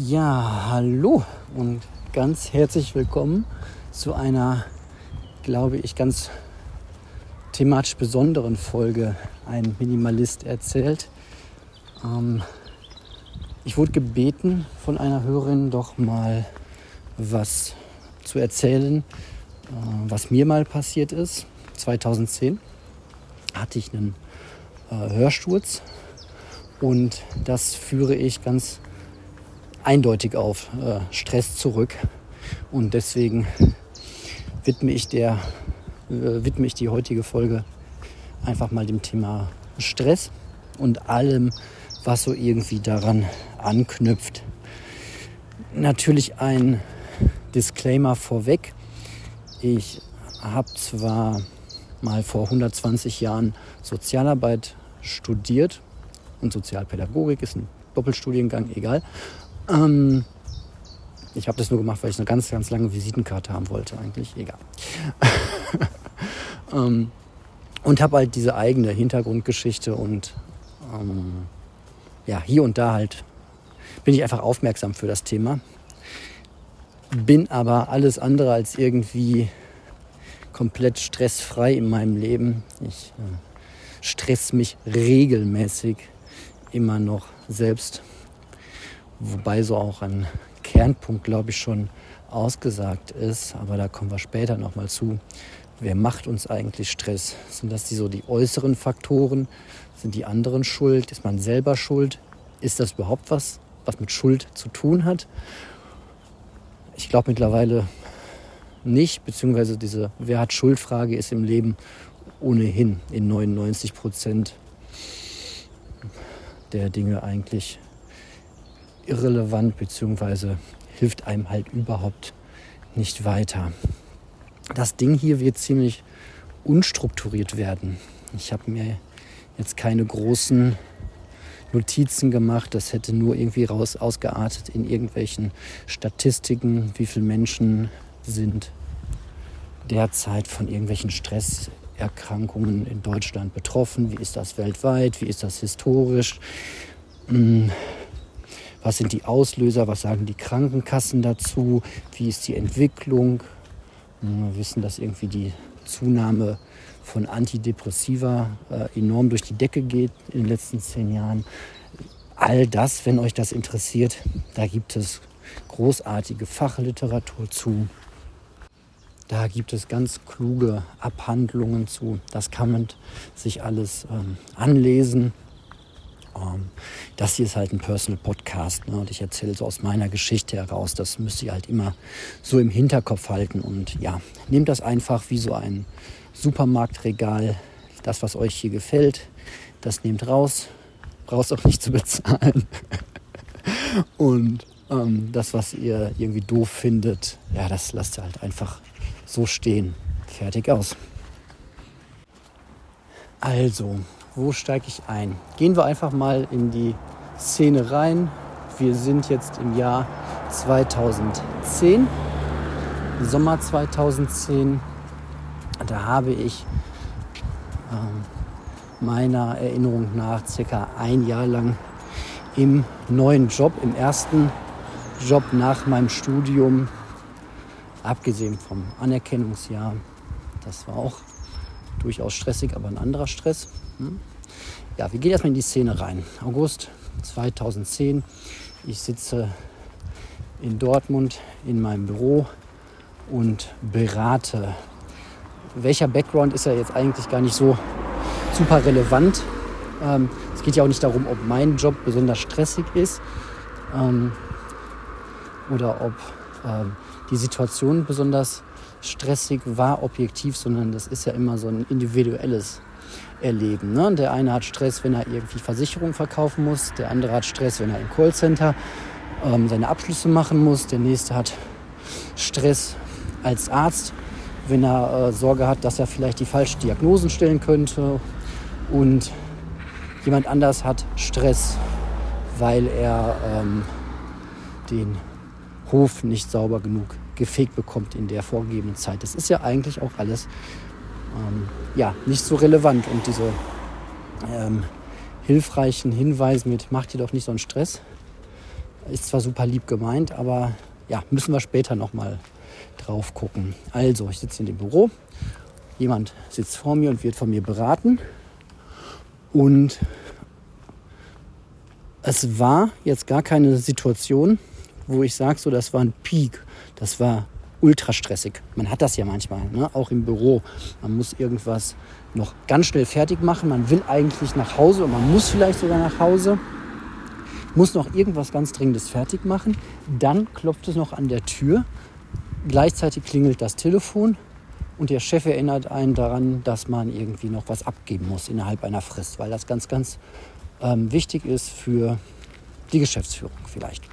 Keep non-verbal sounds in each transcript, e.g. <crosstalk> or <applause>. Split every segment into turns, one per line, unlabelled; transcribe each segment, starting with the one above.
Ja, hallo und ganz herzlich willkommen zu einer, glaube ich, ganz thematisch besonderen Folge. Ein Minimalist erzählt. Ähm, ich wurde gebeten von einer Hörerin doch mal was zu erzählen, äh, was mir mal passiert ist. 2010 hatte ich einen äh, Hörsturz und das führe ich ganz eindeutig auf äh, Stress zurück. Und deswegen widme ich, der, äh, widme ich die heutige Folge einfach mal dem Thema Stress und allem, was so irgendwie daran anknüpft. Natürlich ein Disclaimer vorweg. Ich habe zwar mal vor 120 Jahren Sozialarbeit studiert und Sozialpädagogik ist ein Doppelstudiengang, egal. Ähm, ich habe das nur gemacht, weil ich eine ganz, ganz lange Visitenkarte haben wollte, eigentlich. Egal. <laughs> ähm, und habe halt diese eigene Hintergrundgeschichte und ähm, ja, hier und da halt bin ich einfach aufmerksam für das Thema. Bin aber alles andere als irgendwie komplett stressfrei in meinem Leben. Ich äh, stress mich regelmäßig immer noch selbst wobei so auch ein Kernpunkt, glaube ich, schon ausgesagt ist. Aber da kommen wir später nochmal zu. Wer macht uns eigentlich Stress? Sind das die, so die äußeren Faktoren? Sind die anderen schuld? Ist man selber schuld? Ist das überhaupt was, was mit Schuld zu tun hat? Ich glaube mittlerweile nicht, beziehungsweise diese Wer hat Schuldfrage ist im Leben ohnehin in 99 Prozent der Dinge eigentlich irrelevant bzw. hilft einem halt überhaupt nicht weiter. Das Ding hier wird ziemlich unstrukturiert werden. Ich habe mir jetzt keine großen Notizen gemacht. Das hätte nur irgendwie raus ausgeartet in irgendwelchen Statistiken, wie viele Menschen sind derzeit von irgendwelchen Stresserkrankungen in Deutschland betroffen. Wie ist das weltweit? Wie ist das historisch? Hm was sind die Auslöser? Was sagen die Krankenkassen dazu? Wie ist die Entwicklung? Wir wissen, dass irgendwie die Zunahme von Antidepressiva äh, enorm durch die Decke geht in den letzten zehn Jahren. All das, wenn euch das interessiert, da gibt es großartige Fachliteratur zu. Da gibt es ganz kluge Abhandlungen zu. Das kann man sich alles ähm, anlesen. Ähm, das hier ist halt ein Personal Podcast ne? und ich erzähle so aus meiner Geschichte heraus. Das müsst ihr halt immer so im Hinterkopf halten und ja, nehmt das einfach wie so ein Supermarktregal. Das, was euch hier gefällt, das nehmt raus. Braucht auch nicht zu bezahlen. <laughs> und ähm, das, was ihr irgendwie doof findet, ja, das lasst ihr halt einfach so stehen. Fertig aus. Also, wo steige ich ein? Gehen wir einfach mal in die Szene rein. Wir sind jetzt im Jahr 2010, Sommer 2010. Da habe ich äh, meiner Erinnerung nach circa ein Jahr lang im neuen Job, im ersten Job nach meinem Studium, abgesehen vom Anerkennungsjahr, das war auch durchaus stressig, aber ein anderer Stress. Hm? Ja, wir gehen erstmal in die Szene rein. August 2010. Ich sitze in Dortmund in meinem Büro und berate. Welcher Background ist ja jetzt eigentlich gar nicht so super relevant. Ähm, es geht ja auch nicht darum, ob mein Job besonders stressig ist ähm, oder ob ähm, die Situation besonders stressig war, objektiv, sondern das ist ja immer so ein individuelles Erleben. Ne? Der eine hat Stress, wenn er irgendwie Versicherungen verkaufen muss, der andere hat Stress, wenn er im Callcenter ähm, seine Abschlüsse machen muss, der nächste hat Stress als Arzt, wenn er äh, Sorge hat, dass er vielleicht die falschen Diagnosen stellen könnte und jemand anders hat Stress, weil er ähm, den Hof nicht sauber genug gefegt bekommt in der vorgegebenen Zeit. Das ist ja eigentlich auch alles ähm, ja, nicht so relevant. Und diese ähm, hilfreichen Hinweise mit, macht dir doch nicht so einen Stress, Ist zwar super lieb gemeint, aber ja, müssen wir später nochmal drauf gucken. Also, ich sitze in dem Büro, jemand sitzt vor mir und wird von mir beraten. Und es war jetzt gar keine Situation, wo ich sage, so, das war ein Peak, das war ultra stressig. Man hat das ja manchmal, ne? auch im Büro. Man muss irgendwas noch ganz schnell fertig machen. Man will eigentlich nach Hause und man muss vielleicht sogar nach Hause. Muss noch irgendwas ganz Dringendes fertig machen. Dann klopft es noch an der Tür. Gleichzeitig klingelt das Telefon und der Chef erinnert einen daran, dass man irgendwie noch was abgeben muss innerhalb einer Frist, weil das ganz, ganz ähm, wichtig ist für die Geschäftsführung vielleicht.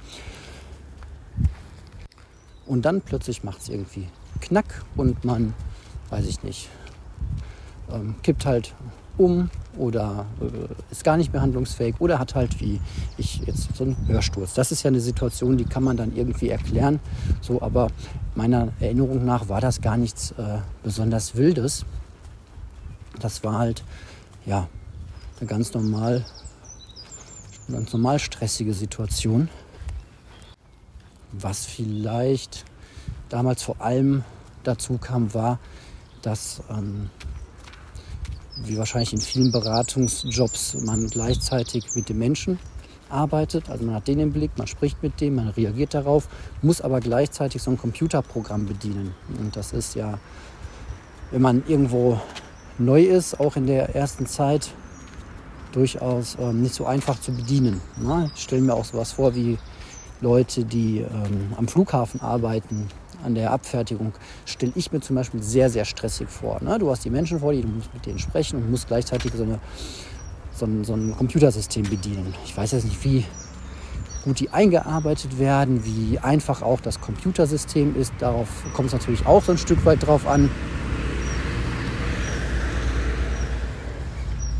Und dann plötzlich macht es irgendwie Knack und man, weiß ich nicht, ähm, kippt halt um oder äh, ist gar nicht mehr handlungsfähig oder hat halt wie ich jetzt so einen Hörsturz. Das ist ja eine Situation, die kann man dann irgendwie erklären. So, aber meiner Erinnerung nach war das gar nichts äh, besonders Wildes. Das war halt ja eine ganz normal, ganz normal stressige Situation was vielleicht damals vor allem dazu kam, war, dass, ähm, wie wahrscheinlich in vielen Beratungsjobs, man gleichzeitig mit dem Menschen arbeitet. Also man hat den im Blick, man spricht mit dem, man reagiert darauf, muss aber gleichzeitig so ein Computerprogramm bedienen. Und das ist ja, wenn man irgendwo neu ist, auch in der ersten Zeit, durchaus ähm, nicht so einfach zu bedienen. Ne? Ich stelle mir auch sowas vor wie Leute, die ähm, am Flughafen arbeiten, an der Abfertigung, stelle ich mir zum Beispiel sehr, sehr stressig vor. Ne? Du hast die Menschen vor dir, du musst mit denen sprechen und musst gleichzeitig so, eine, so, ein, so ein Computersystem bedienen. Ich weiß jetzt nicht, wie gut die eingearbeitet werden, wie einfach auch das Computersystem ist. Darauf kommt es natürlich auch so ein Stück weit drauf an.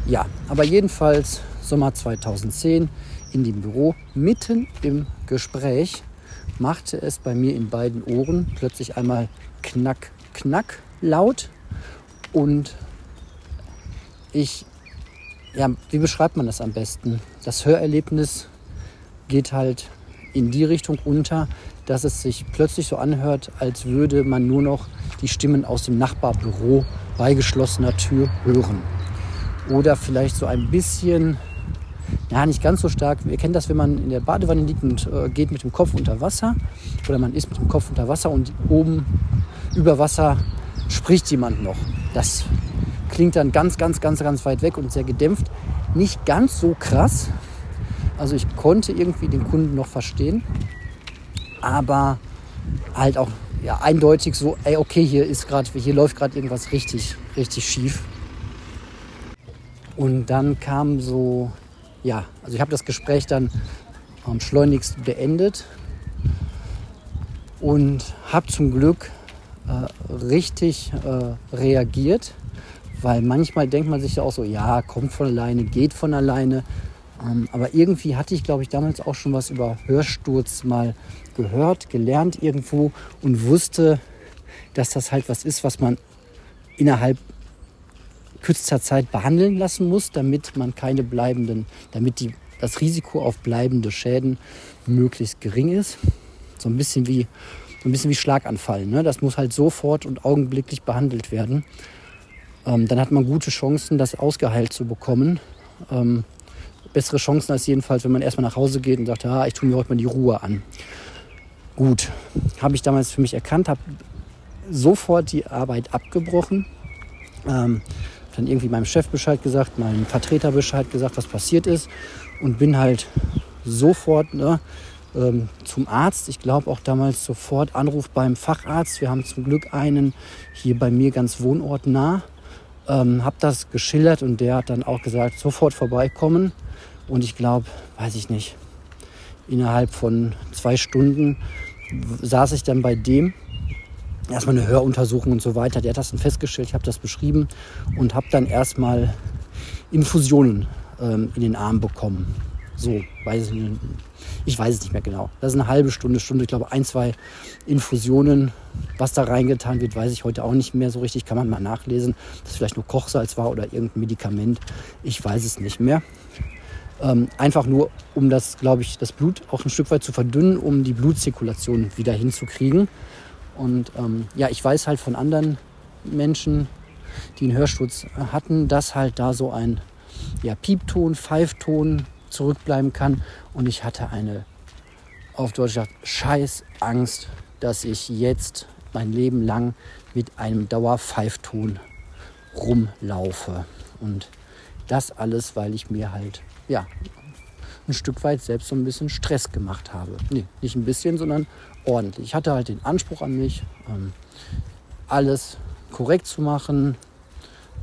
Ja, aber jedenfalls Sommer 2010 in dem Büro, mitten im Gespräch, machte es bei mir in beiden Ohren plötzlich einmal knack, knack laut. Und ich, ja, wie beschreibt man das am besten? Das Hörerlebnis geht halt in die Richtung unter, dass es sich plötzlich so anhört, als würde man nur noch die Stimmen aus dem Nachbarbüro bei geschlossener Tür hören. Oder vielleicht so ein bisschen ja, nicht ganz so stark. Wir kennen das, wenn man in der Badewanne liegt und äh, geht mit dem Kopf unter Wasser oder man ist mit dem Kopf unter Wasser und oben über Wasser spricht jemand noch. Das klingt dann ganz, ganz, ganz, ganz weit weg und sehr gedämpft. Nicht ganz so krass. Also ich konnte irgendwie den Kunden noch verstehen, aber halt auch ja, eindeutig so, ey, okay, hier ist gerade, hier läuft gerade irgendwas richtig, richtig schief. Und dann kam so ja, also ich habe das Gespräch dann am schleunigsten beendet und habe zum Glück äh, richtig äh, reagiert, weil manchmal denkt man sich ja auch so, ja, kommt von alleine, geht von alleine. Ähm, aber irgendwie hatte ich, glaube ich, damals auch schon was über Hörsturz mal gehört, gelernt irgendwo und wusste, dass das halt was ist, was man innerhalb kürzester Zeit behandeln lassen muss, damit man keine bleibenden, damit die, das Risiko auf bleibende Schäden möglichst gering ist. So ein bisschen wie, so ein bisschen wie Schlaganfall. Ne? Das muss halt sofort und augenblicklich behandelt werden. Ähm, dann hat man gute Chancen, das ausgeheilt zu bekommen. Ähm, bessere Chancen als jedenfalls, wenn man erstmal nach Hause geht und sagt, ja, ich tue mir heute mal die Ruhe an. Gut, habe ich damals für mich erkannt, habe sofort die Arbeit abgebrochen. Ähm, dann irgendwie meinem Chef Bescheid gesagt, meinem Vertreter Bescheid gesagt, was passiert ist und bin halt sofort ne, ähm, zum Arzt. Ich glaube auch damals sofort Anruf beim Facharzt. Wir haben zum Glück einen hier bei mir ganz wohnortnah. Ähm, habe das geschildert und der hat dann auch gesagt, sofort vorbeikommen. Und ich glaube, weiß ich nicht, innerhalb von zwei Stunden saß ich dann bei dem erstmal eine Höruntersuchung und so weiter. Der hat das dann festgestellt, ich habe das beschrieben und habe dann erstmal Infusionen ähm, in den Arm bekommen. So, weiß ich, ich weiß es nicht mehr genau. Das ist eine halbe Stunde, Stunde, ich glaube ein, zwei Infusionen. Was da reingetan wird, weiß ich heute auch nicht mehr so richtig. Kann man mal nachlesen, dass es vielleicht nur Kochsalz war oder irgendein Medikament. Ich weiß es nicht mehr. Ähm, einfach nur, um das, glaube ich, das Blut auch ein Stück weit zu verdünnen, um die Blutzirkulation wieder hinzukriegen. Und ähm, ja, ich weiß halt von anderen Menschen, die einen Hörsturz hatten, dass halt da so ein ja, Piepton, Pfeifton zurückbleiben kann. Und ich hatte eine, auf Deutsch gesagt, scheiß Angst, dass ich jetzt mein Leben lang mit einem Dauerpfeifton rumlaufe. Und das alles, weil ich mir halt, ja, ein Stück weit selbst so ein bisschen Stress gemacht habe. Nee, nicht ein bisschen, sondern ordentlich. Ich hatte halt den Anspruch an mich, ähm, alles korrekt zu machen,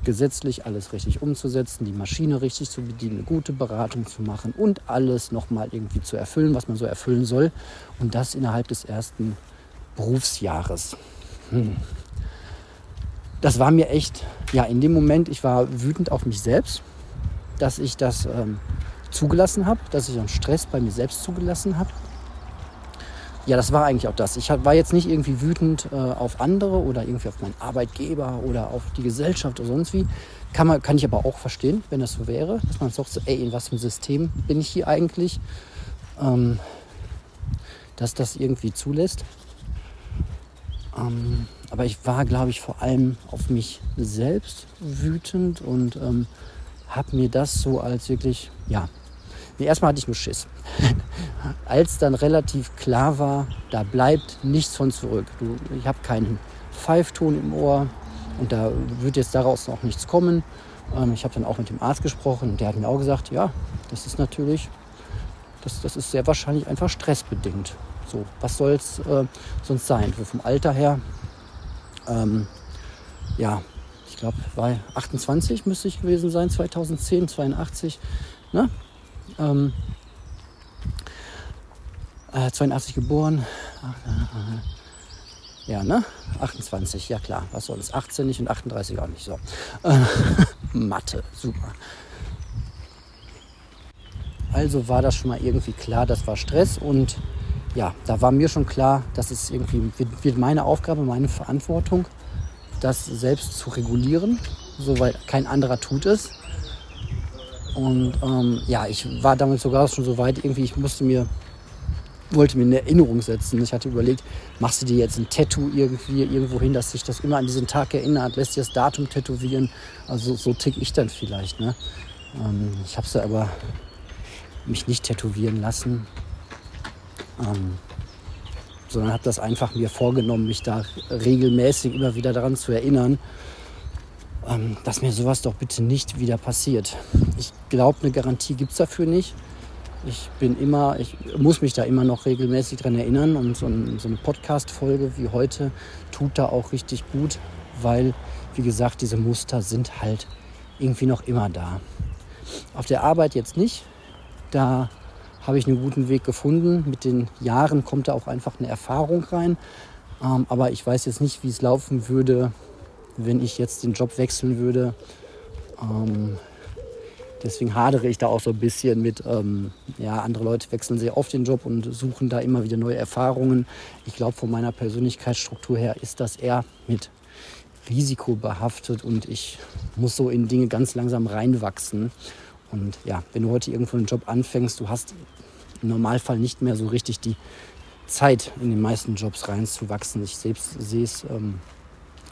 gesetzlich alles richtig umzusetzen, die Maschine richtig zu bedienen, eine gute Beratung zu machen und alles nochmal irgendwie zu erfüllen, was man so erfüllen soll. Und das innerhalb des ersten Berufsjahres. Hm. Das war mir echt, ja, in dem Moment, ich war wütend auf mich selbst, dass ich das ähm, zugelassen habe, dass ich einen Stress bei mir selbst zugelassen habe. Ja, das war eigentlich auch das. Ich war jetzt nicht irgendwie wütend äh, auf andere oder irgendwie auf meinen Arbeitgeber oder auf die Gesellschaft oder sonst wie. Kann, man, kann ich aber auch verstehen, wenn das so wäre, dass man sagt, so, ey, in was für ein System bin ich hier eigentlich, ähm, dass das irgendwie zulässt. Ähm, aber ich war, glaube ich, vor allem auf mich selbst wütend und ähm, habe mir das so als wirklich, ja, nee, erstmal hatte ich nur Schiss. <laughs> als dann relativ klar war, da bleibt nichts von zurück. Du, ich habe keinen Pfeifton im Ohr und da wird jetzt daraus noch nichts kommen. Ähm, ich habe dann auch mit dem Arzt gesprochen und der hat mir auch gesagt, ja, das ist natürlich, das, das ist sehr wahrscheinlich einfach stressbedingt. So, was soll es äh, sonst sein? Vom Alter her, ähm, ja, ich glaube, war 28 müsste ich gewesen sein, 2010, 82. Ne? Ähm, äh, 82 geboren. Ja, ne? 28, ja klar. Was sonst? 18 nicht und 38 auch nicht. So. Äh, <laughs> Mathe, super. Also war das schon mal irgendwie klar, das war Stress und ja, da war mir schon klar, dass es irgendwie wird meine Aufgabe, meine Verantwortung, das selbst zu regulieren, so weil kein anderer tut es. Und ähm, ja, ich war damals sogar schon so weit, irgendwie, ich musste mir wollte mir eine Erinnerung setzen. Ich hatte überlegt, machst du dir jetzt ein Tattoo irgendwie irgendwo hin, dass sich das immer an diesen Tag erinnert, lässt dir das Datum tätowieren. Also so tick ich dann vielleicht. Ne? Ähm, ich habe es aber mich nicht tätowieren lassen, ähm, sondern habe das einfach mir vorgenommen, mich da regelmäßig immer wieder daran zu erinnern, ähm, dass mir sowas doch bitte nicht wieder passiert. Ich glaube, eine Garantie gibt es dafür nicht. Ich bin immer, ich muss mich da immer noch regelmäßig dran erinnern und so, ein, so eine Podcast-Folge wie heute tut da auch richtig gut, weil, wie gesagt, diese Muster sind halt irgendwie noch immer da. Auf der Arbeit jetzt nicht. Da habe ich einen guten Weg gefunden. Mit den Jahren kommt da auch einfach eine Erfahrung rein. Ähm, aber ich weiß jetzt nicht, wie es laufen würde, wenn ich jetzt den Job wechseln würde. Ähm, Deswegen hadere ich da auch so ein bisschen mit, ähm, ja, andere Leute wechseln sehr oft den Job und suchen da immer wieder neue Erfahrungen. Ich glaube, von meiner Persönlichkeitsstruktur her ist das eher mit Risiko behaftet und ich muss so in Dinge ganz langsam reinwachsen. Und ja, wenn du heute irgendwo einen Job anfängst, du hast im Normalfall nicht mehr so richtig die Zeit, in den meisten Jobs reinzuwachsen. Ich selbst sehe es ähm,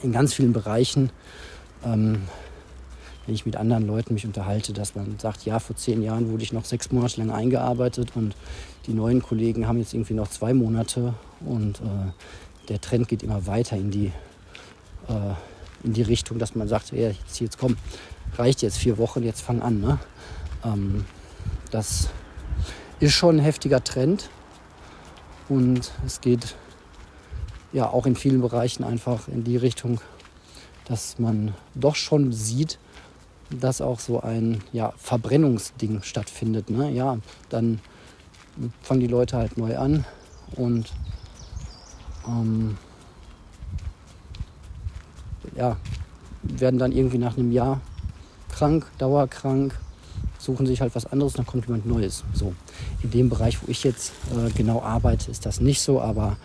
in ganz vielen Bereichen. Ähm, wenn ich mit anderen Leuten mich unterhalte, dass man sagt, ja, vor zehn Jahren wurde ich noch sechs Monate lang eingearbeitet und die neuen Kollegen haben jetzt irgendwie noch zwei Monate und äh, der Trend geht immer weiter in die, äh, in die Richtung, dass man sagt, ja, jetzt, jetzt komm, reicht jetzt vier Wochen, jetzt fang an. Ne? Ähm, das ist schon ein heftiger Trend und es geht ja auch in vielen Bereichen einfach in die Richtung, dass man doch schon sieht, dass auch so ein ja, Verbrennungsding stattfindet. Ne? Ja, dann fangen die Leute halt neu an und ähm, ja, werden dann irgendwie nach einem Jahr krank, dauerkrank, suchen sich halt was anderes, dann kommt jemand Neues. So, in dem Bereich, wo ich jetzt äh, genau arbeite, ist das nicht so, aber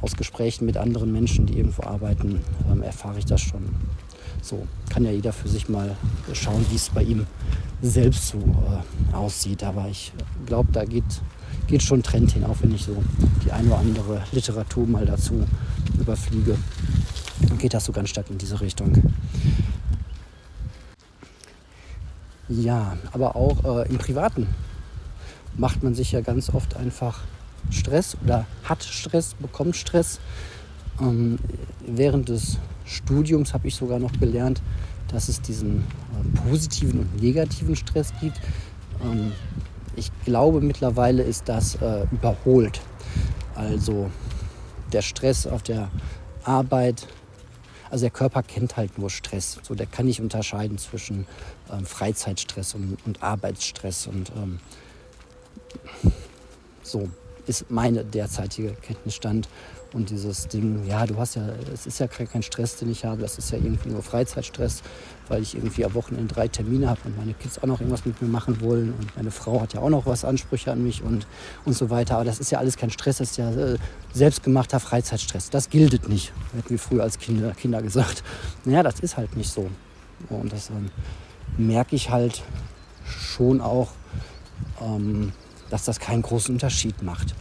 aus Gesprächen mit anderen Menschen, die irgendwo arbeiten, ähm, erfahre ich das schon. So kann ja jeder für sich mal schauen, wie es bei ihm selbst so äh, aussieht. Aber ich glaube, da geht, geht schon ein Trend hin, auch wenn ich so die eine oder andere Literatur mal dazu überfliege. Dann geht das so ganz stark in diese Richtung. Ja, aber auch äh, im Privaten macht man sich ja ganz oft einfach Stress oder hat Stress, bekommt Stress. Ähm, während des Studiums habe ich sogar noch gelernt, dass es diesen äh, positiven und negativen Stress gibt. Ähm, ich glaube mittlerweile ist das äh, überholt. Also der Stress auf der Arbeit, also der Körper kennt halt nur Stress. So, der kann nicht unterscheiden zwischen ähm, Freizeitstress und, und, Arbeitsstress. Und ähm, so ist meine derzeitige Kenntnisstand. Und dieses Ding, ja, du hast ja, es ist ja kein Stress, den ich habe, das ist ja irgendwie nur Freizeitstress, weil ich irgendwie am Wochenende drei Termine habe und meine Kids auch noch irgendwas mit mir machen wollen und meine Frau hat ja auch noch was Ansprüche an mich und, und so weiter. Aber das ist ja alles kein Stress, das ist ja äh, selbstgemachter Freizeitstress. Das gilt nicht, hätten wir früher als Kinder, Kinder gesagt. Naja, das ist halt nicht so. Und das ähm, merke ich halt schon auch, ähm, dass das keinen großen Unterschied macht.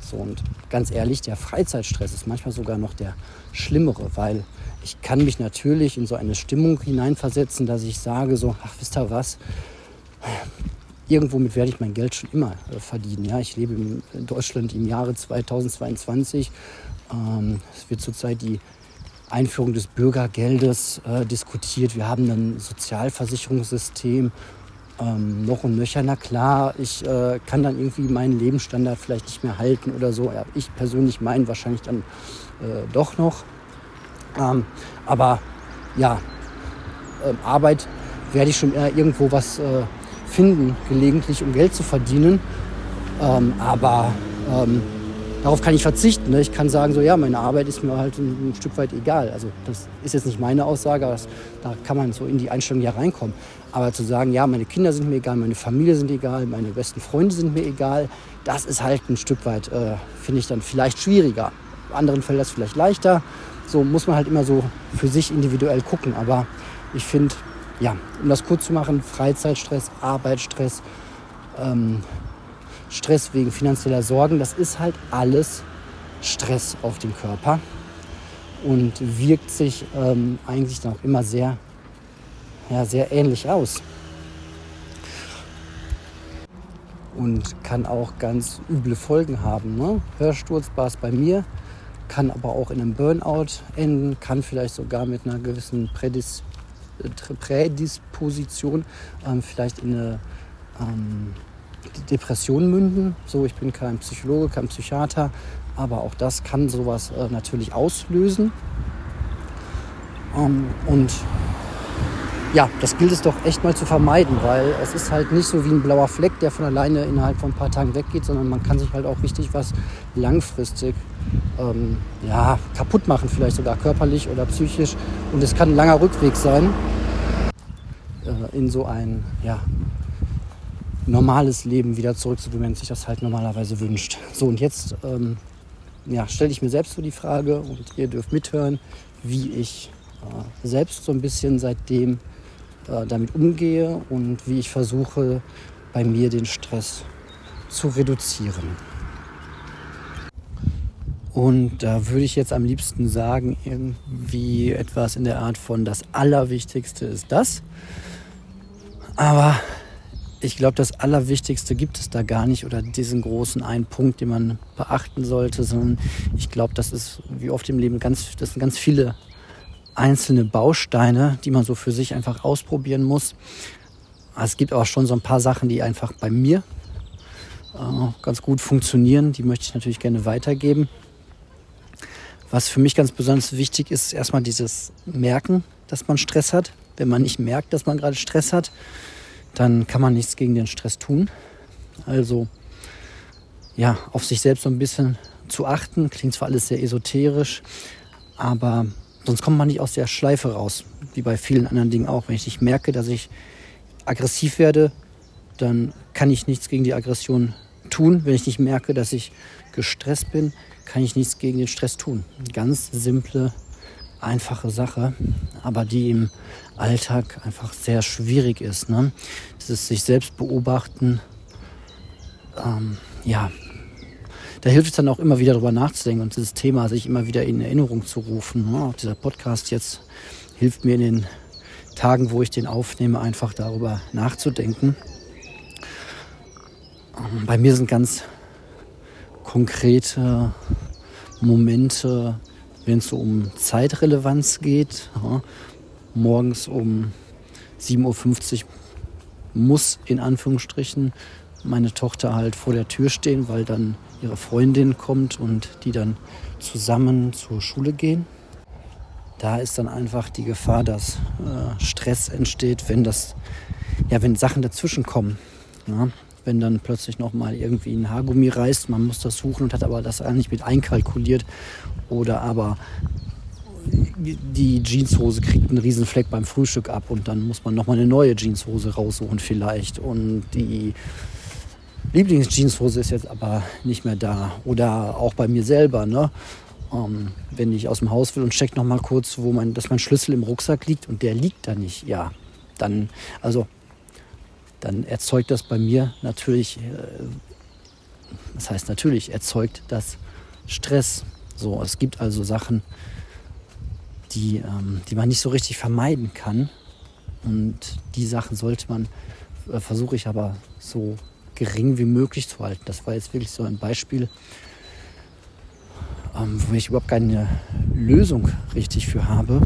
So, und ganz ehrlich, der Freizeitstress ist manchmal sogar noch der schlimmere, weil ich kann mich natürlich in so eine Stimmung hineinversetzen, dass ich sage so, ach wisst ihr was, irgendwomit werde ich mein Geld schon immer äh, verdienen. Ja, ich lebe in Deutschland im Jahre 2022. Ähm, es wird zurzeit die Einführung des Bürgergeldes äh, diskutiert. Wir haben ein Sozialversicherungssystem ähm, noch und nöcher. Na klar, ich äh, kann dann irgendwie meinen Lebensstandard vielleicht nicht mehr halten oder so. Ja, ich persönlich meinen wahrscheinlich dann äh, doch noch. Ähm, aber ja, ähm, Arbeit werde ich schon eher irgendwo was äh, finden, gelegentlich, um Geld zu verdienen. Ähm, aber ähm, darauf kann ich verzichten. Ne? Ich kann sagen, so ja, meine Arbeit ist mir halt ein, ein Stück weit egal. Also das ist jetzt nicht meine Aussage, das, da kann man so in die Einstellung ja reinkommen. Aber zu sagen, ja, meine Kinder sind mir egal, meine Familie sind egal, meine besten Freunde sind mir egal, das ist halt ein Stück weit, äh, finde ich dann vielleicht schwieriger. Anderen fällt das vielleicht leichter. So muss man halt immer so für sich individuell gucken. Aber ich finde, ja, um das kurz zu machen, Freizeitstress, Arbeitsstress, ähm, Stress wegen finanzieller Sorgen, das ist halt alles Stress auf den Körper und wirkt sich ähm, eigentlich dann auch immer sehr, ja, sehr ähnlich aus. Und kann auch ganz üble Folgen haben. Ne? Hörsturz war es bei mir, kann aber auch in einem Burnout enden, kann vielleicht sogar mit einer gewissen Prädis Prädisposition ähm, vielleicht in eine ähm, Depression münden. So, ich bin kein Psychologe, kein Psychiater, aber auch das kann sowas äh, natürlich auslösen. Ähm, und ja, das gilt es doch echt mal zu vermeiden, weil es ist halt nicht so wie ein blauer Fleck, der von alleine innerhalb von ein paar Tagen weggeht, sondern man kann sich halt auch richtig was langfristig ähm, ja, kaputt machen, vielleicht sogar körperlich oder psychisch. Und es kann ein langer Rückweg sein äh, in so ein ja, normales Leben wieder zurück, wie man sich das halt normalerweise wünscht. So, und jetzt ähm, ja, stelle ich mir selbst so die Frage und ihr dürft mithören, wie ich äh, selbst so ein bisschen seitdem äh, damit umgehe und wie ich versuche, bei mir den Stress zu reduzieren. Und da würde ich jetzt am liebsten sagen, irgendwie etwas in der Art von das Allerwichtigste ist das. Aber ich glaube, das Allerwichtigste gibt es da gar nicht oder diesen großen einen Punkt, den man beachten sollte, sondern ich glaube, das ist wie oft im Leben ganz, das sind ganz viele einzelne Bausteine, die man so für sich einfach ausprobieren muss. Es gibt auch schon so ein paar Sachen, die einfach bei mir äh, ganz gut funktionieren. Die möchte ich natürlich gerne weitergeben. Was für mich ganz besonders wichtig ist, ist erstmal dieses Merken, dass man Stress hat. Wenn man nicht merkt, dass man gerade Stress hat, dann kann man nichts gegen den Stress tun. Also ja, auf sich selbst so ein bisschen zu achten. Klingt zwar alles sehr esoterisch, aber sonst kommt man nicht aus der Schleife raus, wie bei vielen anderen Dingen auch. Wenn ich nicht merke, dass ich aggressiv werde, dann kann ich nichts gegen die Aggression tun. Wenn ich nicht merke, dass ich gestresst bin, kann ich nichts gegen den Stress tun. Ganz simple einfache Sache, aber die im Alltag einfach sehr schwierig ist. Ne? Dieses sich selbst beobachten, ähm, ja, da hilft es dann auch immer wieder darüber nachzudenken und dieses Thema sich immer wieder in Erinnerung zu rufen. Ne? Auch dieser Podcast jetzt hilft mir in den Tagen, wo ich den aufnehme, einfach darüber nachzudenken. Ähm, bei mir sind ganz konkrete Momente, wenn es so um Zeitrelevanz geht. Ja, morgens um 7.50 Uhr muss in Anführungsstrichen meine Tochter halt vor der Tür stehen, weil dann ihre Freundin kommt und die dann zusammen zur Schule gehen. Da ist dann einfach die Gefahr, dass äh, Stress entsteht, wenn das, ja, wenn Sachen dazwischen kommen. Ja? Wenn dann plötzlich noch mal irgendwie ein Haargummi reißt, man muss das suchen und hat aber das eigentlich mit einkalkuliert. Oder aber die Jeanshose kriegt einen riesen Fleck beim Frühstück ab und dann muss man noch mal eine neue Jeanshose raussuchen vielleicht. Und die Lieblingsjeanshose ist jetzt aber nicht mehr da. Oder auch bei mir selber, ne? Ähm, wenn ich aus dem Haus will und check noch mal kurz, wo mein, dass mein Schlüssel im Rucksack liegt und der liegt da nicht, ja, dann, also, dann erzeugt das bei mir natürlich, äh, das heißt natürlich, erzeugt das Stress. So, es gibt also Sachen, die, ähm, die man nicht so richtig vermeiden kann. Und die Sachen sollte man, äh, versuche ich aber so gering wie möglich zu halten. Das war jetzt wirklich so ein Beispiel, ähm, wo ich überhaupt keine Lösung richtig für habe.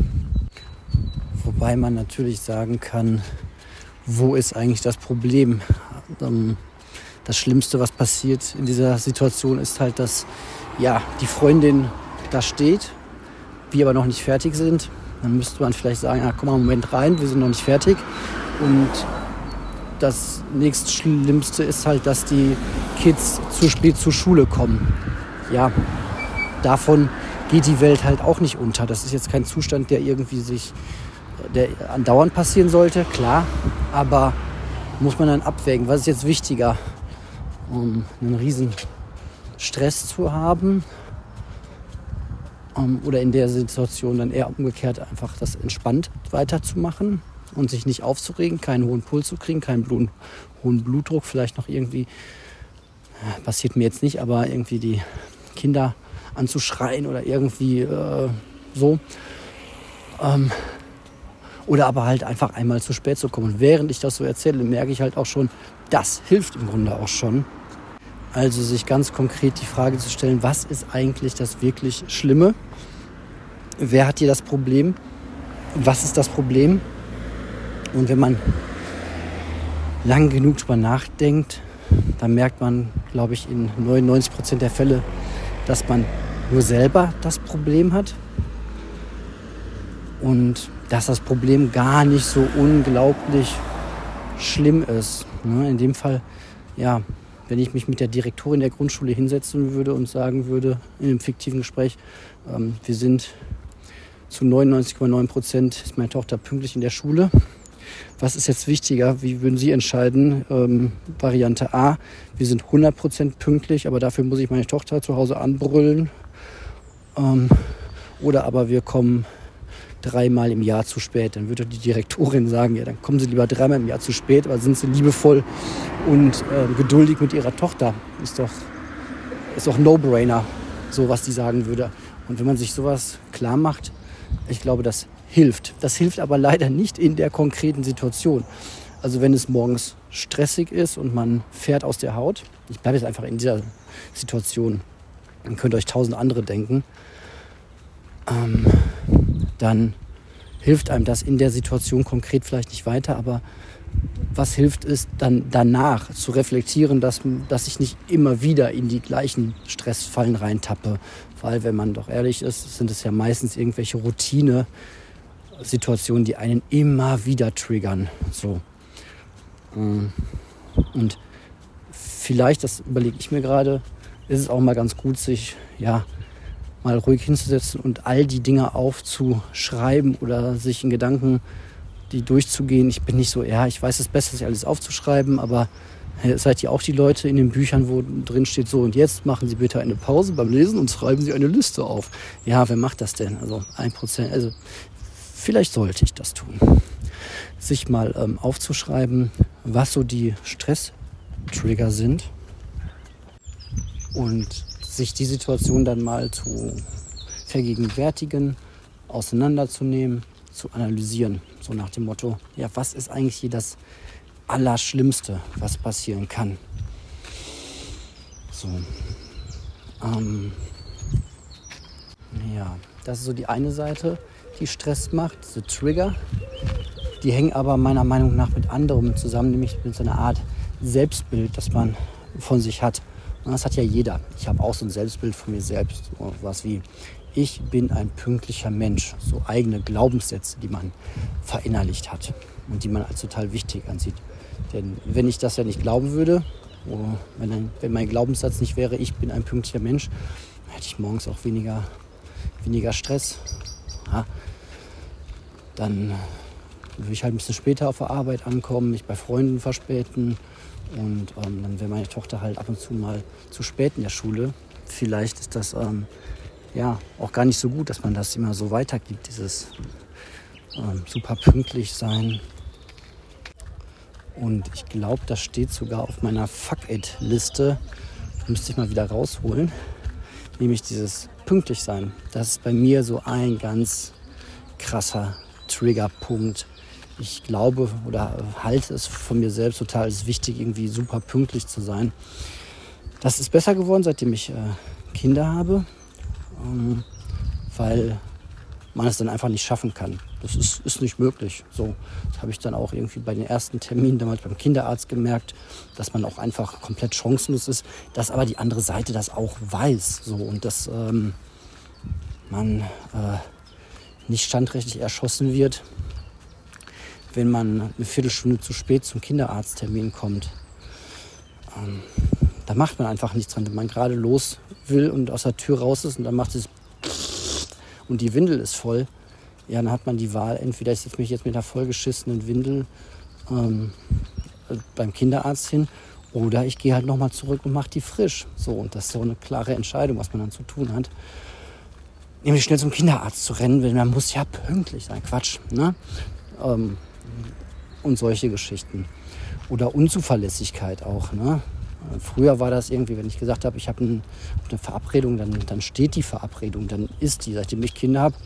Wobei man natürlich sagen kann, wo ist eigentlich das Problem? Ähm, das Schlimmste, was passiert in dieser Situation, ist halt, dass ja, die Freundin da steht, wir aber noch nicht fertig sind. Dann müsste man vielleicht sagen, ah, komm mal einen Moment rein, wir sind noch nicht fertig. Und das nächstschlimmste ist halt, dass die Kids zu spät zur Schule kommen. Ja, davon geht die Welt halt auch nicht unter. Das ist jetzt kein Zustand, der irgendwie sich, der andauernd passieren sollte, klar. Aber muss man dann abwägen, was ist jetzt wichtiger, um einen riesen Stress zu haben oder in der Situation dann eher umgekehrt einfach das entspannt weiterzumachen und sich nicht aufzuregen, keinen hohen Puls zu kriegen, keinen Blut, hohen Blutdruck, vielleicht noch irgendwie, äh, passiert mir jetzt nicht, aber irgendwie die Kinder anzuschreien oder irgendwie äh, so. Ähm, oder aber halt einfach einmal zu spät zu kommen. Und während ich das so erzähle, merke ich halt auch schon, das hilft im Grunde auch schon. Also sich ganz konkret die Frage zu stellen, was ist eigentlich das wirklich Schlimme? Wer hat hier das Problem? Was ist das Problem? Und wenn man lang genug drüber nachdenkt, dann merkt man, glaube ich, in 99 Prozent der Fälle, dass man nur selber das Problem hat und dass das Problem gar nicht so unglaublich schlimm ist. Ne? In dem Fall, ja, wenn ich mich mit der Direktorin der Grundschule hinsetzen würde und sagen würde, in einem fiktiven Gespräch, ähm, wir sind zu 99,9 Prozent ist meine Tochter pünktlich in der Schule was ist jetzt wichtiger? Wie würden Sie entscheiden? Ähm, Variante A, wir sind 100% pünktlich, aber dafür muss ich meine Tochter zu Hause anbrüllen. Ähm, oder aber wir kommen dreimal im Jahr zu spät. Dann würde die Direktorin sagen, ja, dann kommen Sie lieber dreimal im Jahr zu spät, aber sind Sie liebevoll und äh, geduldig mit Ihrer Tochter. Ist doch, ist doch No-Brainer, so was die sagen würde. Und wenn man sich sowas klar macht, ich glaube, das hilft. Das hilft aber leider nicht in der konkreten Situation. Also wenn es morgens stressig ist und man fährt aus der Haut, ich bleibe jetzt einfach in dieser Situation, dann könnt ihr euch tausend andere denken, ähm, dann hilft einem das in der Situation konkret vielleicht nicht weiter, aber was hilft es dann danach zu reflektieren, dass, dass ich nicht immer wieder in die gleichen Stressfallen reintappe. Weil, wenn man doch ehrlich ist, sind es ja meistens irgendwelche Routine, Situationen, die einen immer wieder triggern. So. Ähm, und vielleicht, das überlege ich mir gerade, ist es auch mal ganz gut, sich ja mal ruhig hinzusetzen und all die Dinge aufzuschreiben oder sich in Gedanken die durchzugehen. Ich bin nicht so, ja, ich weiß es besser, sich alles aufzuschreiben, aber Seid ihr auch die Leute in den Büchern, wo drin steht, so und jetzt machen Sie bitte eine Pause beim Lesen und schreiben Sie eine Liste auf. Ja, wer macht das denn? Also ein Prozent, also vielleicht sollte ich das tun. Sich mal ähm, aufzuschreiben, was so die Stress-Trigger sind und sich die Situation dann mal zu vergegenwärtigen, auseinanderzunehmen, zu analysieren. So nach dem Motto, ja, was ist eigentlich hier das Allerschlimmste, was passieren kann? So. Ähm, ja, das ist so die eine Seite, die Stress macht, diese Trigger. Die hängen aber meiner Meinung nach mit anderem zusammen, nämlich mit so einer Art Selbstbild, das man von sich hat. Das hat ja jeder. Ich habe auch so ein Selbstbild von mir selbst. So was wie, ich bin ein pünktlicher Mensch. So eigene Glaubenssätze, die man verinnerlicht hat und die man als total wichtig ansieht. Denn wenn ich das ja nicht glauben würde, wenn, ein, wenn mein Glaubenssatz nicht wäre, ich bin ein pünktlicher Mensch, hätte ich morgens auch weniger, weniger Stress. Ja, dann würde ich halt ein bisschen später auf der Arbeit ankommen, mich bei Freunden verspäten und ähm, dann wäre meine Tochter halt ab und zu mal zu spät in der Schule. Vielleicht ist das ähm, ja auch gar nicht so gut, dass man das immer so weitergibt, dieses ähm, super pünktlich sein. Und ich glaube, das steht sogar auf meiner Fuck-It-Liste. Müsste ich mal wieder rausholen. Nämlich dieses pünktlich sein. Das ist bei mir so ein ganz krasser Triggerpunkt. Ich glaube oder halte es von mir selbst total als wichtig, irgendwie super pünktlich zu sein. Das ist besser geworden, seitdem ich äh, Kinder habe ähm, weil man es dann einfach nicht schaffen kann. Das ist, ist nicht möglich. So, das habe ich dann auch irgendwie bei den ersten Terminen damals beim Kinderarzt gemerkt, dass man auch einfach komplett chancenlos ist, dass aber die andere Seite das auch weiß. So, und dass ähm, man äh, nicht standrechtlich erschossen wird, wenn man eine Viertelstunde zu spät zum Kinderarzttermin kommt. Ähm, da macht man einfach nichts dran, wenn man gerade los will und aus der Tür raus ist und dann macht es und die Windel ist voll, ja, dann hat man die Wahl, entweder ich setze mich jetzt mit einer vollgeschissenen Windel ähm, beim Kinderarzt hin oder ich gehe halt nochmal zurück und mache die frisch. So, und das ist so eine klare Entscheidung, was man dann zu tun hat. Nämlich schnell zum Kinderarzt zu rennen, weil man muss ja pünktlich sein. Quatsch. Ne? Ähm, und solche Geschichten. Oder Unzuverlässigkeit auch. Ne? Früher war das irgendwie, wenn ich gesagt habe, ich habe ein, eine Verabredung, dann, dann steht die Verabredung, dann ist die. Seitdem ich Kinder habe,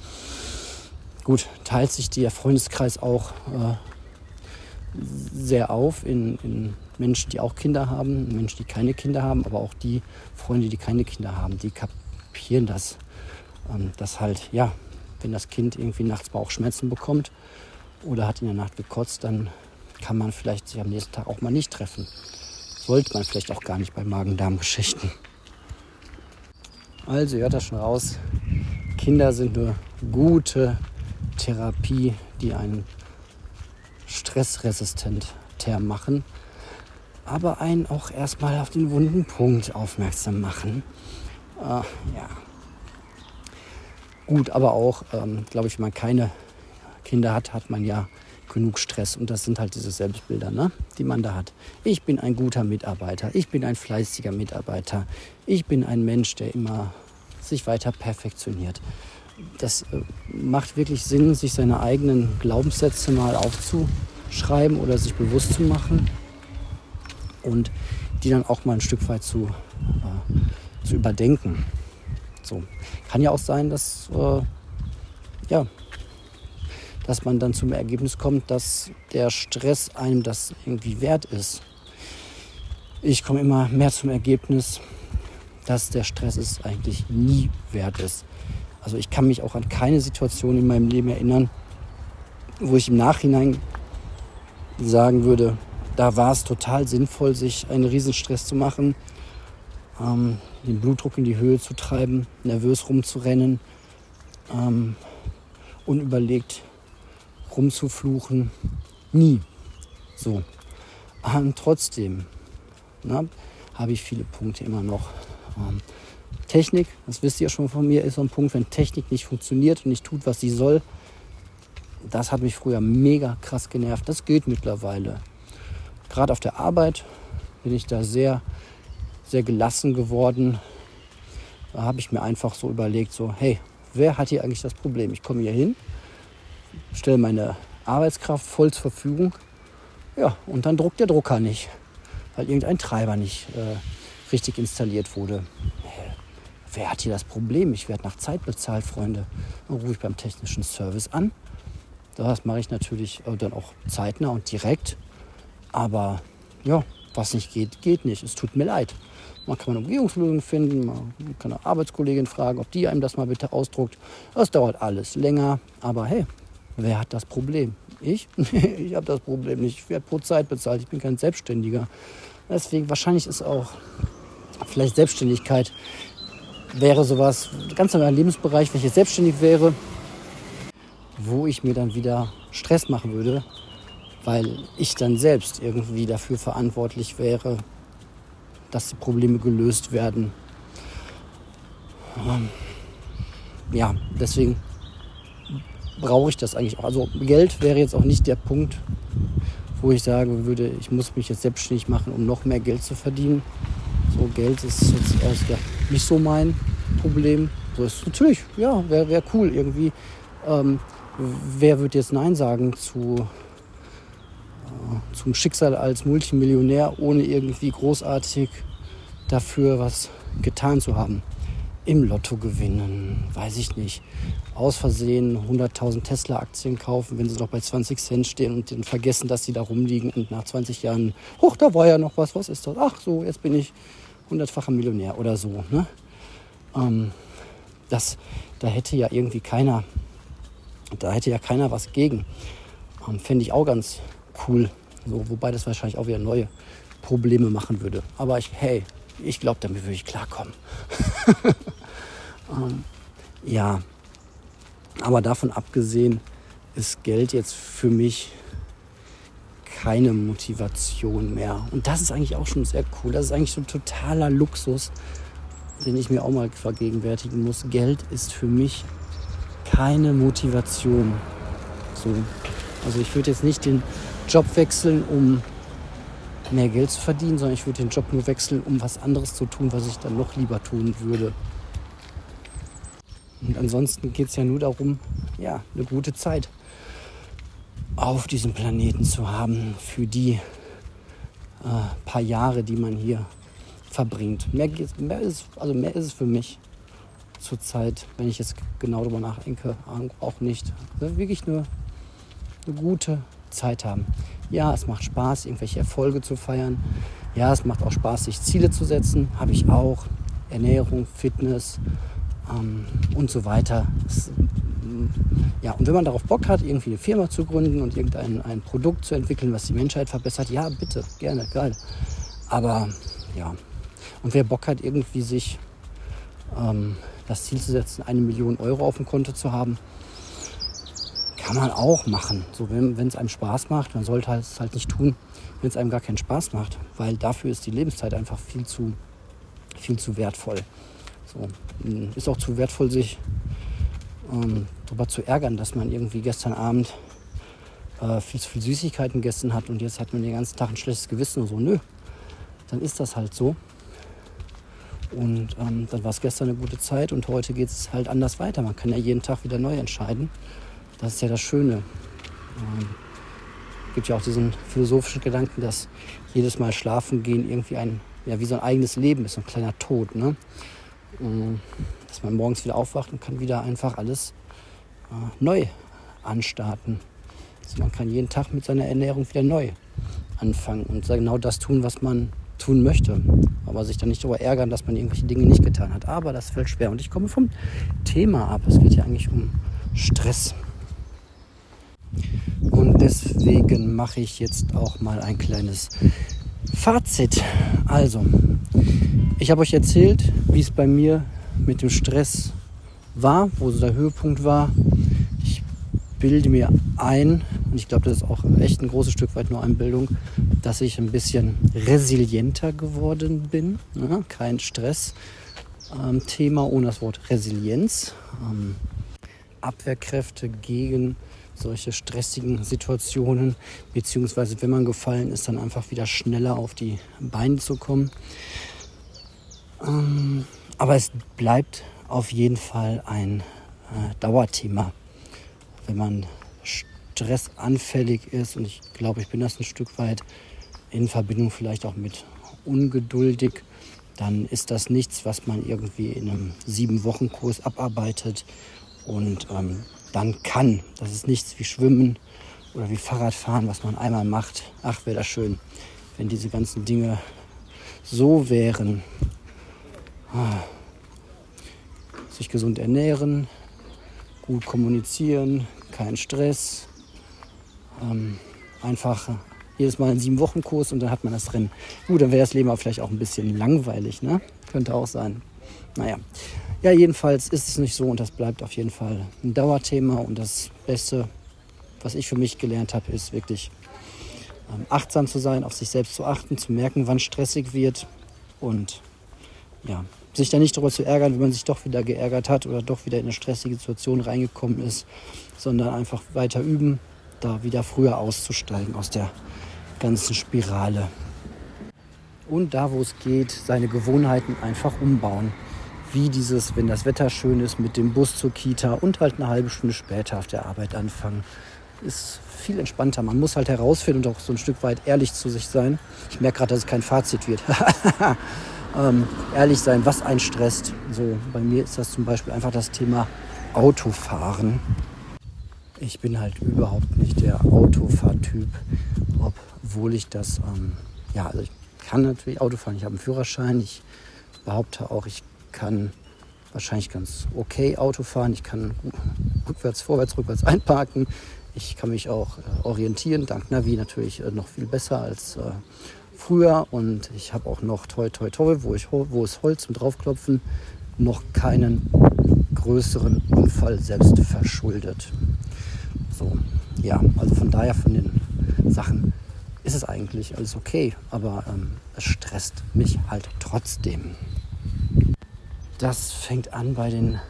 gut, teilt sich der Freundeskreis auch äh, sehr auf in, in, Menschen, die auch Kinder haben, Menschen, die keine Kinder haben, aber auch die Freunde, die keine Kinder haben, die kapieren das. Ähm, dass halt, ja, wenn das Kind irgendwie nachts Bauchschmerzen bekommt oder hat in der Nacht gekotzt, dann kann man vielleicht sich am nächsten Tag auch mal nicht treffen sollte man vielleicht auch gar nicht bei Magen-Darm-Geschichten. Also, ihr hört das schon raus. Kinder sind eine gute Therapie, die einen stressresistenter machen, aber einen auch erstmal auf den wunden Punkt aufmerksam machen. Äh, ja. Gut, aber auch, ähm, glaube ich, wenn man keine Kinder hat, hat man ja genug Stress. Und das sind halt diese Selbstbilder, ne, die man da hat. Ich bin ein guter Mitarbeiter, ich bin ein fleißiger Mitarbeiter, ich bin ein Mensch, der immer sich weiter perfektioniert. Das äh, macht wirklich Sinn, sich seine eigenen Glaubenssätze mal aufzuschreiben oder sich bewusst zu machen und die dann auch mal ein Stück weit zu, äh, zu überdenken. So. Kann ja auch sein, dass äh, ja, dass man dann zum Ergebnis kommt, dass der Stress einem das irgendwie wert ist. Ich komme immer mehr zum Ergebnis, dass der Stress es eigentlich nie wert ist. Also ich kann mich auch an keine Situation in meinem Leben erinnern, wo ich im Nachhinein sagen würde, da war es total sinnvoll, sich einen Riesenstress zu machen, ähm, den Blutdruck in die Höhe zu treiben, nervös rumzurennen, ähm, unüberlegt rumzufluchen. Nie. So. Und trotzdem habe ich viele Punkte immer noch. Ähm, Technik, das wisst ihr schon von mir, ist so ein Punkt, wenn Technik nicht funktioniert und nicht tut, was sie soll. Das hat mich früher mega krass genervt. Das geht mittlerweile. Gerade auf der Arbeit bin ich da sehr, sehr gelassen geworden. Da habe ich mir einfach so überlegt, so, hey, wer hat hier eigentlich das Problem? Ich komme hier hin, stelle meine Arbeitskraft voll zur Verfügung. Ja, und dann druckt der Drucker nicht, weil irgendein Treiber nicht äh, richtig installiert wurde. Wer hat hier das Problem? Ich werde nach Zeit bezahlt, Freunde. Dann rufe ich beim technischen Service an. Das mache ich natürlich äh, dann auch zeitnah und direkt. Aber ja, was nicht geht, geht nicht. Es tut mir leid. Man kann eine Umgehungslösung finden, man kann eine Arbeitskollegin fragen, ob die einem das mal bitte ausdruckt. Das dauert alles länger, aber hey, wer hat das Problem? Ich? <laughs> ich habe das Problem nicht. Ich werde pro Zeit bezahlt, ich bin kein Selbstständiger. Deswegen wahrscheinlich ist auch vielleicht Selbstständigkeit wäre sowas, ganz neuer Lebensbereich, wenn ich jetzt selbstständig wäre, wo ich mir dann wieder Stress machen würde, weil ich dann selbst irgendwie dafür verantwortlich wäre, dass die Probleme gelöst werden. Ähm, ja, deswegen brauche ich das eigentlich auch. Also Geld wäre jetzt auch nicht der Punkt, wo ich sagen würde, ich muss mich jetzt selbstständig machen, um noch mehr Geld zu verdienen. So Geld ist jetzt erst ja, nicht so mein Problem. So ist natürlich, ja, wäre wär cool irgendwie. Ähm, wer wird jetzt Nein sagen zu, äh, zum Schicksal als Multimillionär, ohne irgendwie großartig dafür was getan zu haben? Im Lotto gewinnen, weiß ich nicht. Aus Versehen 100.000 Tesla-Aktien kaufen, wenn sie noch bei 20 Cent stehen und dann vergessen, dass sie da rumliegen und nach 20 Jahren, hoch, da war ja noch was, was ist das? Ach so, jetzt bin ich hundertfacher Millionär oder so. Ne? Ähm, das, da hätte ja irgendwie keiner da hätte ja keiner was gegen. Ähm, Fände ich auch ganz cool. So, wobei das wahrscheinlich auch wieder neue Probleme machen würde. Aber ich, hey, ich glaube, damit würde ich klarkommen. <laughs> ähm, ja, aber davon abgesehen ist Geld jetzt für mich keine Motivation mehr. Und das ist eigentlich auch schon sehr cool. Das ist eigentlich so ein totaler Luxus, den ich mir auch mal vergegenwärtigen muss. Geld ist für mich keine Motivation. So. Also ich würde jetzt nicht den Job wechseln, um mehr Geld zu verdienen, sondern ich würde den Job nur wechseln, um was anderes zu tun, was ich dann noch lieber tun würde. Und ansonsten geht es ja nur darum, ja, eine gute Zeit auf diesem Planeten zu haben für die äh, paar Jahre, die man hier verbringt. Mehr, mehr, ist, also mehr ist es für mich zurzeit, wenn ich jetzt genau darüber nachdenke, auch nicht. Also wirklich nur eine gute Zeit haben. Ja, es macht Spaß, irgendwelche Erfolge zu feiern. Ja, es macht auch Spaß, sich Ziele zu setzen. Habe ich auch. Ernährung, Fitness ähm, und so weiter. Das, ja, und wenn man darauf Bock hat, irgendwie eine Firma zu gründen und irgendein ein Produkt zu entwickeln, was die Menschheit verbessert, ja, bitte, gerne, geil. Aber ja, und wer Bock hat, irgendwie sich ähm, das Ziel zu setzen, eine Million Euro auf dem Konto zu haben, kann man auch machen. So, wenn es einem Spaß macht, man sollte es halt nicht tun, wenn es einem gar keinen Spaß macht, weil dafür ist die Lebenszeit einfach viel zu, viel zu wertvoll. So, hm, ist auch zu wertvoll, sich ähm, darüber zu ärgern, dass man irgendwie gestern Abend äh, viel zu viel Süßigkeiten gegessen hat und jetzt hat man den ganzen Tag ein schlechtes Gewissen und so. Nö, dann ist das halt so. Und ähm, dann war es gestern eine gute Zeit und heute geht es halt anders weiter. Man kann ja jeden Tag wieder neu entscheiden. Das ist ja das Schöne. Ähm, gibt ja auch diesen philosophischen Gedanken, dass jedes Mal schlafen gehen irgendwie ein, ja, wie so ein eigenes Leben ist, ein kleiner Tod. Ne? Ähm, dass man morgens wieder aufwacht und kann wieder einfach alles äh, neu anstarten. Also man kann jeden Tag mit seiner Ernährung wieder neu anfangen und genau das tun, was man tun möchte. Aber sich dann nicht darüber ärgern, dass man irgendwelche Dinge nicht getan hat. Aber das fällt schwer. Und ich komme vom Thema ab. Es geht ja eigentlich um Stress. Und deswegen mache ich jetzt auch mal ein kleines Fazit. Also, ich habe euch erzählt, wie es bei mir mit dem Stress war, wo so der Höhepunkt war. Ich bilde mir ein, und ich glaube, das ist auch echt ein großes Stück weit nur Einbildung, dass ich ein bisschen resilienter geworden bin. Ja, kein Stress-Thema ähm, ohne das Wort Resilienz. Ähm, Abwehrkräfte gegen solche stressigen Situationen, beziehungsweise wenn man gefallen ist, dann einfach wieder schneller auf die Beine zu kommen. Ähm, aber es bleibt auf jeden Fall ein äh, Dauerthema, wenn man stressanfällig ist und ich glaube, ich bin das ein Stück weit in Verbindung vielleicht auch mit ungeduldig, dann ist das nichts, was man irgendwie in einem sieben Wochen Kurs abarbeitet und ähm, dann kann. Das ist nichts wie Schwimmen oder wie Fahrradfahren, was man einmal macht. Ach, wäre das schön, wenn diese ganzen Dinge so wären. Ah. Sich gesund ernähren, gut kommunizieren, kein Stress. Ähm, einfach jedes Mal einen sieben Wochen Kurs und dann hat man das drin. Gut, dann wäre das Leben aber vielleicht auch ein bisschen langweilig, ne? Könnte auch sein. Naja, ja, jedenfalls ist es nicht so und das bleibt auf jeden Fall ein Dauerthema. Und das Beste, was ich für mich gelernt habe, ist wirklich ähm, achtsam zu sein, auf sich selbst zu achten, zu merken, wann stressig wird und ja, sich da nicht darüber zu ärgern, wenn man sich doch wieder geärgert hat oder doch wieder in eine stressige Situation reingekommen ist, sondern einfach weiter üben, da wieder früher auszusteigen aus der ganzen Spirale. Und da, wo es geht, seine Gewohnheiten einfach umbauen wie dieses, wenn das Wetter schön ist, mit dem Bus zur Kita und halt eine halbe Stunde später auf der Arbeit anfangen. Ist viel entspannter. Man muss halt herausfinden und auch so ein Stück weit ehrlich zu sich sein. Ich merke gerade, dass es kein Fazit wird. <laughs> ähm, ehrlich sein, was einen stresst. So, bei mir ist das zum Beispiel einfach das Thema Autofahren. Ich bin halt überhaupt nicht der Autofahrtyp, obwohl ich das, ähm, ja, also ich kann natürlich Auto fahren. Ich habe einen Führerschein. Ich behaupte auch, ich kann wahrscheinlich ganz okay Auto fahren. Ich kann rückwärts, vorwärts, rückwärts <laughs> einparken. Ich kann mich auch äh, orientieren, dank Navi natürlich äh, noch viel besser als äh, früher. Und ich habe auch noch toi toi toi, wo, ich, wo es Holz zum Draufklopfen, noch keinen größeren Unfall selbst verschuldet. So, ja, also von daher von den Sachen ist es eigentlich alles okay, aber ähm, es stresst mich halt trotzdem das fängt an bei den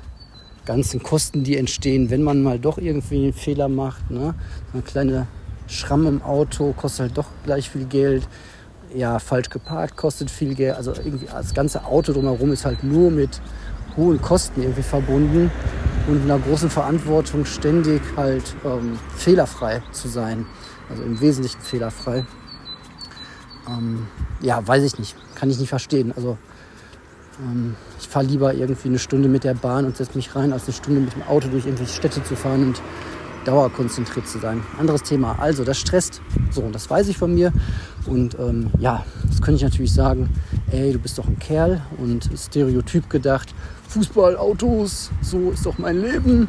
ganzen Kosten, die entstehen, wenn man mal doch irgendwie einen Fehler macht. Ne? So eine kleine Schramm im Auto kostet halt doch gleich viel Geld. Ja, falsch geparkt kostet viel Geld. Also irgendwie das ganze Auto drumherum ist halt nur mit hohen Kosten irgendwie verbunden und einer großen Verantwortung, ständig halt ähm, fehlerfrei zu sein. Also im Wesentlichen fehlerfrei. Ähm, ja, weiß ich nicht. Kann ich nicht verstehen. Also ich fahre lieber irgendwie eine Stunde mit der Bahn und setze mich rein, als eine Stunde mit dem Auto durch irgendwelche Städte zu fahren und dauerkonzentriert zu sein. Anderes Thema. Also, das stresst. So, und das weiß ich von mir. Und ähm, ja, das könnte ich natürlich sagen, ey, du bist doch ein Kerl und stereotyp gedacht, Fußball, Autos, so ist doch mein Leben.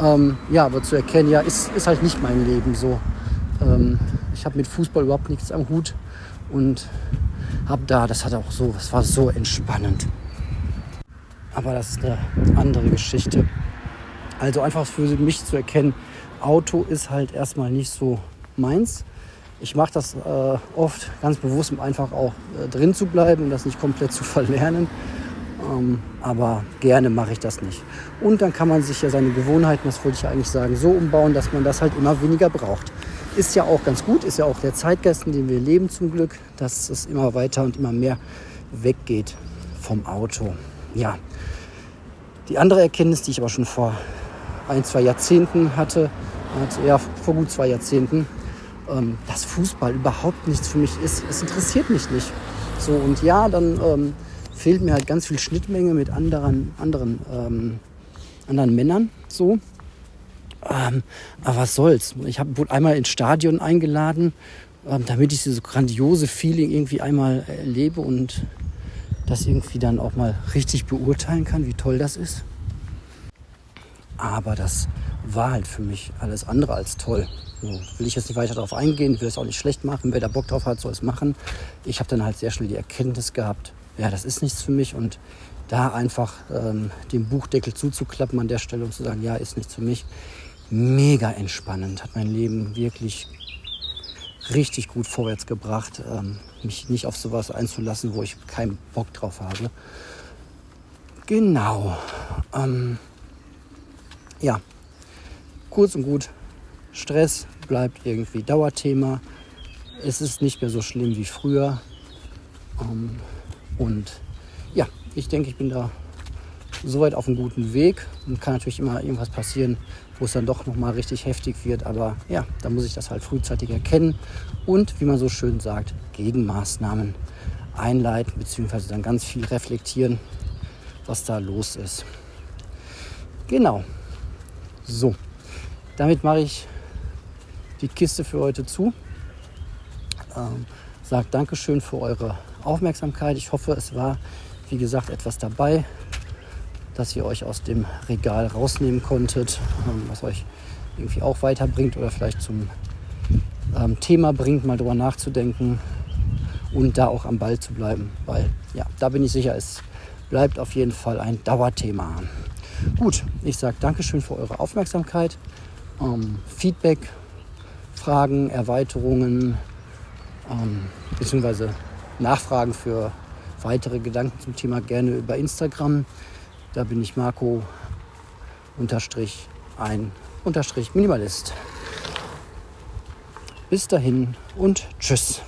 Ähm, ja, aber zu erkennen, ja, ist, ist halt nicht mein Leben so. Ähm, ich habe mit Fußball überhaupt nichts am Hut und habe da, das hat auch so, das war so entspannend. Aber das ist eine andere Geschichte. Also einfach für mich zu erkennen, Auto ist halt erstmal nicht so meins. Ich mache das äh, oft ganz bewusst, um einfach auch äh, drin zu bleiben und das nicht komplett zu <laughs> verlernen. Ähm, aber gerne mache ich das nicht. Und dann kann man sich ja seine Gewohnheiten, das wollte ich ja eigentlich sagen, so umbauen, dass man das halt immer weniger braucht. Ist ja auch ganz gut, ist ja auch der Zeitgeist, in dem wir leben zum Glück, dass es immer weiter und immer mehr weggeht vom Auto. Ja, die andere Erkenntnis, die ich aber schon vor ein, zwei Jahrzehnten hatte, ja, vor gut zwei Jahrzehnten, ähm, dass Fußball überhaupt nichts für mich ist. Es interessiert mich nicht. So, und ja, dann ähm, fehlt mir halt ganz viel Schnittmenge mit anderen, anderen, ähm, anderen Männern. So. Ähm, aber was soll's? Ich hab, wurde einmal ins Stadion eingeladen, ähm, damit ich dieses grandiose Feeling irgendwie einmal erlebe und das irgendwie dann auch mal richtig beurteilen kann, wie toll das ist. Aber das war halt für mich alles andere als toll. So, will ich jetzt nicht weiter darauf eingehen, will es auch nicht schlecht machen. Wer da Bock drauf hat, soll es machen. Ich habe dann halt sehr schnell die Erkenntnis gehabt, ja, das ist nichts für mich und da einfach ähm, den Buchdeckel zuzuklappen an der Stelle und zu sagen, ja, ist nichts für mich, mega entspannend, hat mein Leben wirklich richtig gut vorwärts gebracht, ähm, mich nicht auf sowas einzulassen, wo ich keinen Bock drauf habe. Genau. Ähm, ja, kurz und gut, Stress bleibt irgendwie Dauerthema. Es ist nicht mehr so schlimm wie früher. Ähm, und ja, ich denke, ich bin da soweit auf einem guten Weg. Und kann natürlich immer irgendwas passieren, wo es dann doch nochmal richtig heftig wird. Aber ja, da muss ich das halt frühzeitig erkennen und, wie man so schön sagt, Gegenmaßnahmen einleiten, beziehungsweise dann ganz viel reflektieren, was da los ist. Genau. So, damit mache ich die Kiste für heute zu. Ähm, sagt Dankeschön für eure Aufmerksamkeit. Ich hoffe, es war, wie gesagt, etwas dabei, dass ihr euch aus dem Regal rausnehmen konntet, ähm, was euch irgendwie auch weiterbringt oder vielleicht zum ähm, Thema bringt, mal drüber nachzudenken und da auch am Ball zu bleiben, weil ja, da bin ich sicher, es bleibt auf jeden Fall ein Dauerthema. Gut, ich sage Dankeschön für eure Aufmerksamkeit. Ähm, Feedback, Fragen, Erweiterungen ähm, bzw. Nachfragen für weitere Gedanken zum Thema gerne über Instagram. Da bin ich Marco unterstrich ein unterstrich Minimalist. Bis dahin und tschüss.